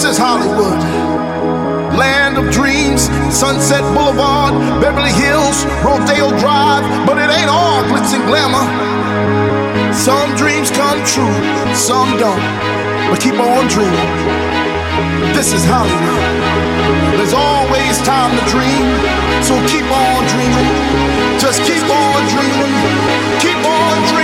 This is Hollywood. Land of dreams, Sunset Boulevard, Beverly Hills, Rodeo Drive, but it ain't all glitz and glamour. Some dreams come true, some don't, but keep on dreaming. This is Hollywood. There's always time to dream, so keep on dreaming. Just keep on dreaming. Keep on dreaming.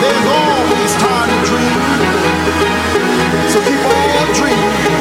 There's always time to dream. So keep on dreaming.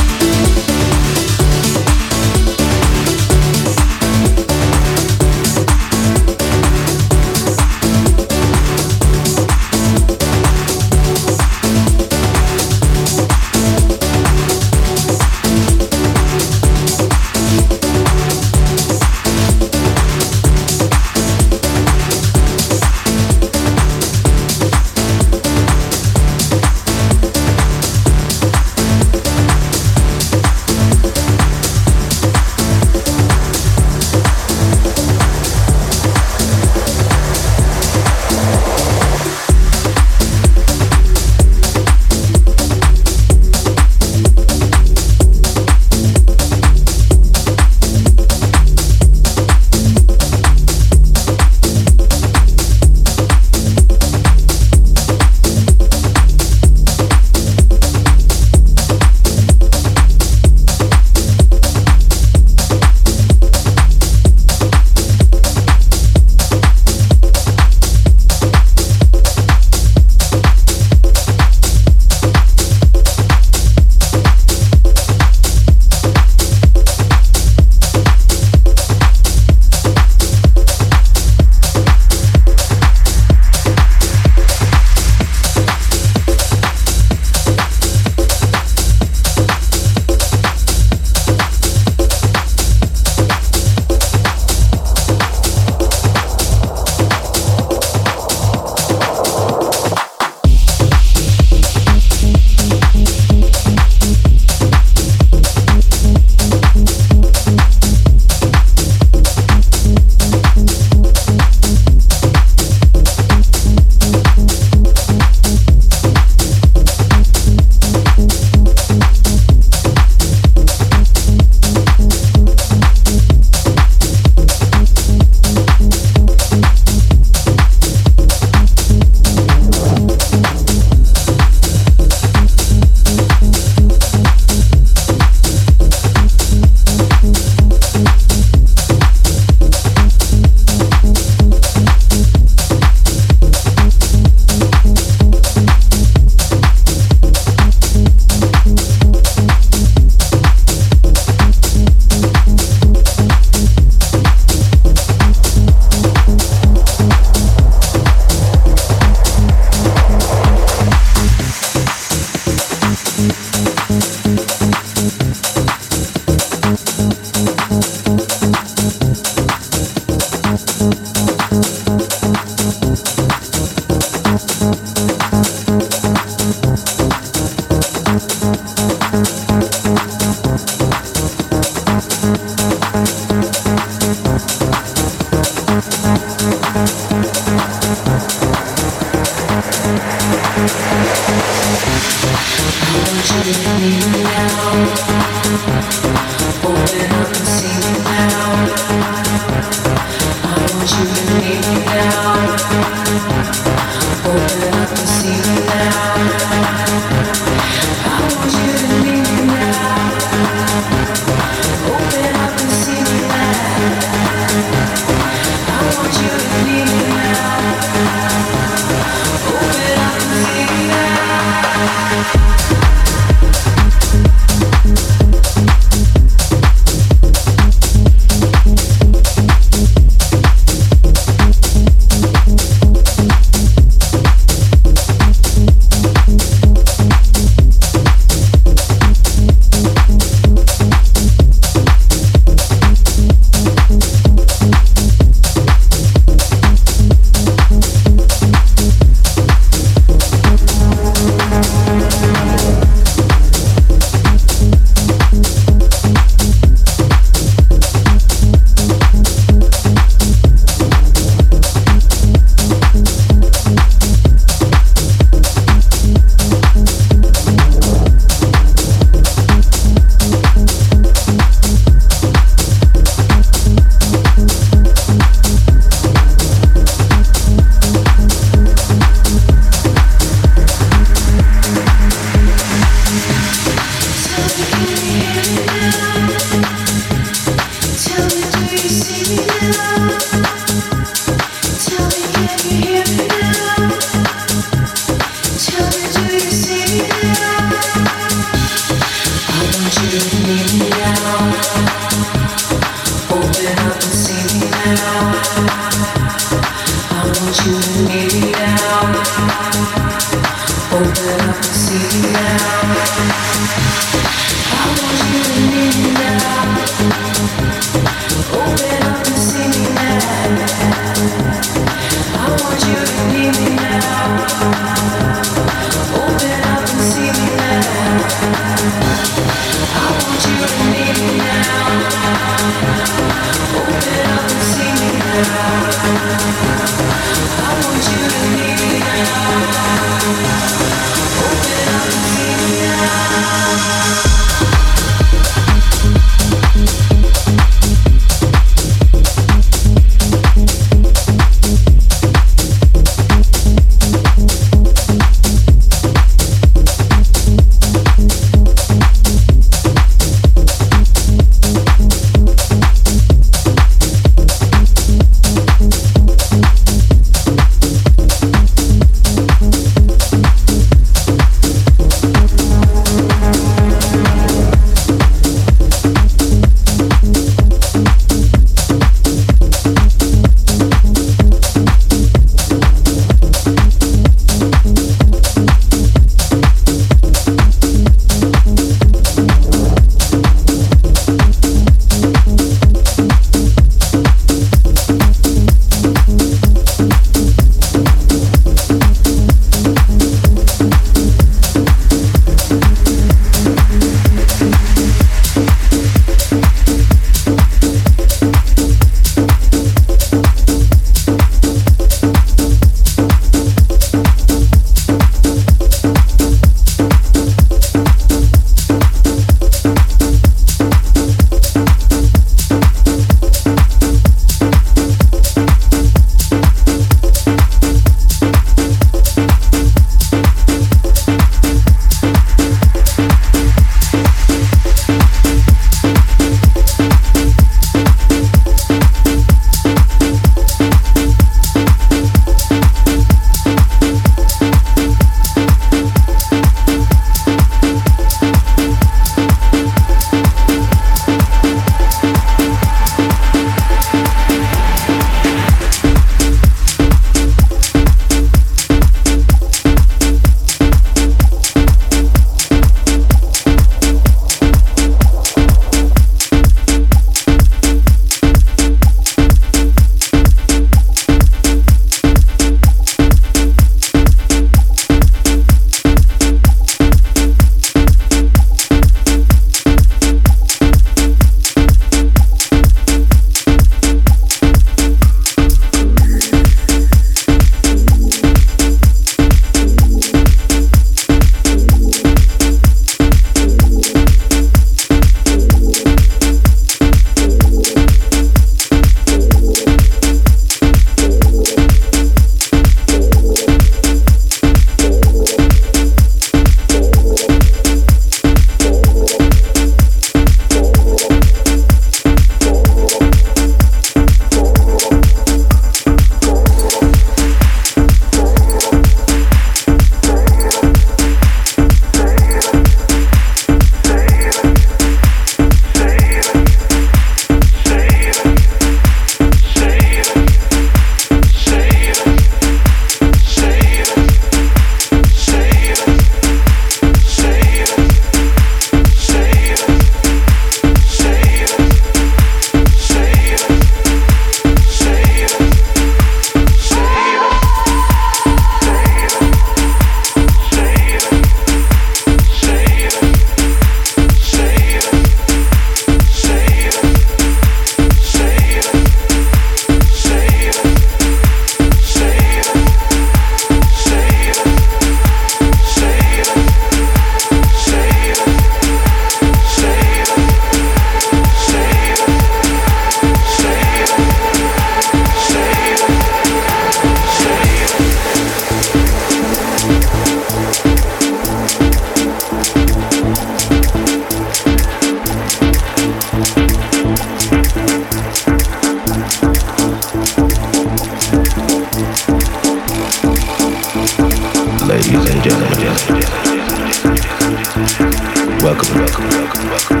welcome, welcome, welcome, welcome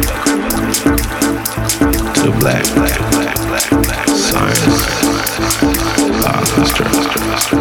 to the Black Black Black Black Black Science. Black Black Black Black